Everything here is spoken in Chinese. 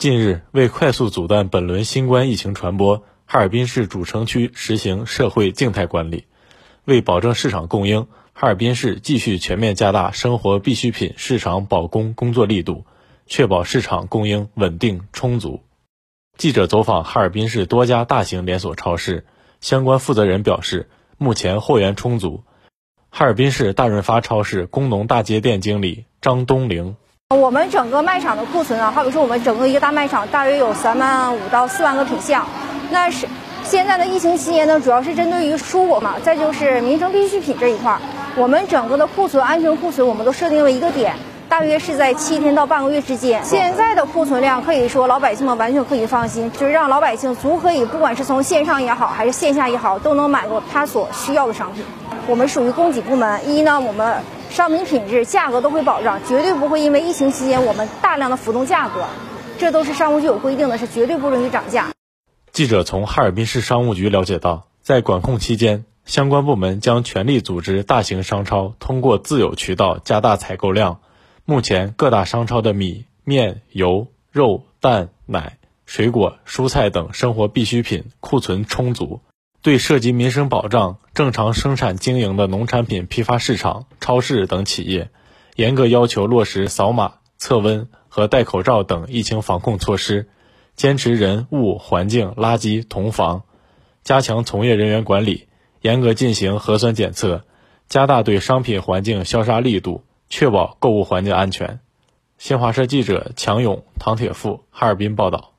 近日，为快速阻断本轮新冠疫情传播，哈尔滨市主城区实行社会静态管理。为保证市场供应，哈尔滨市继续全面加大生活必需品市场保供工作力度，确保市场供应稳定充足。记者走访哈尔滨市多家大型连锁超市，相关负责人表示，目前货源充足。哈尔滨市大润发超市工农大街店经理张东玲。我们整个卖场的库存啊，好比说我们整个一个大卖场大约有三万五到四万个品项。那是现在的疫情期间呢，主要是针对于蔬果嘛，再就是民生必需品这一块儿，我们整个的库存安全库存我们都设定了一个点，大约是在七天到半个月之间。现在的库存量可以说老百姓们完全可以放心，就是让老百姓足可以不管是从线上也好，还是线下也好，都能买到他所需要的商品。我们属于供给部门，一呢我们。商品品质、价格都会保障，绝对不会因为疫情期间我们大量的浮动价格，这都是商务局有规定的，是绝对不允许涨价。记者从哈尔滨市商务局了解到，在管控期间，相关部门将全力组织大型商超通过自有渠道加大采购量。目前各大商超的米、面、油、肉、蛋、奶、水果、蔬菜等生活必需品库存充足。对涉及民生保障、正常生产经营的农产品批发市场、超市等企业，严格要求落实扫码、测温和戴口罩等疫情防控措施，坚持人物环境垃圾同防，加强从业人员管理，严格进行核酸检测，加大对商品环境消杀力度，确保购物环境安全。新华社记者强勇、唐铁富哈尔滨报道。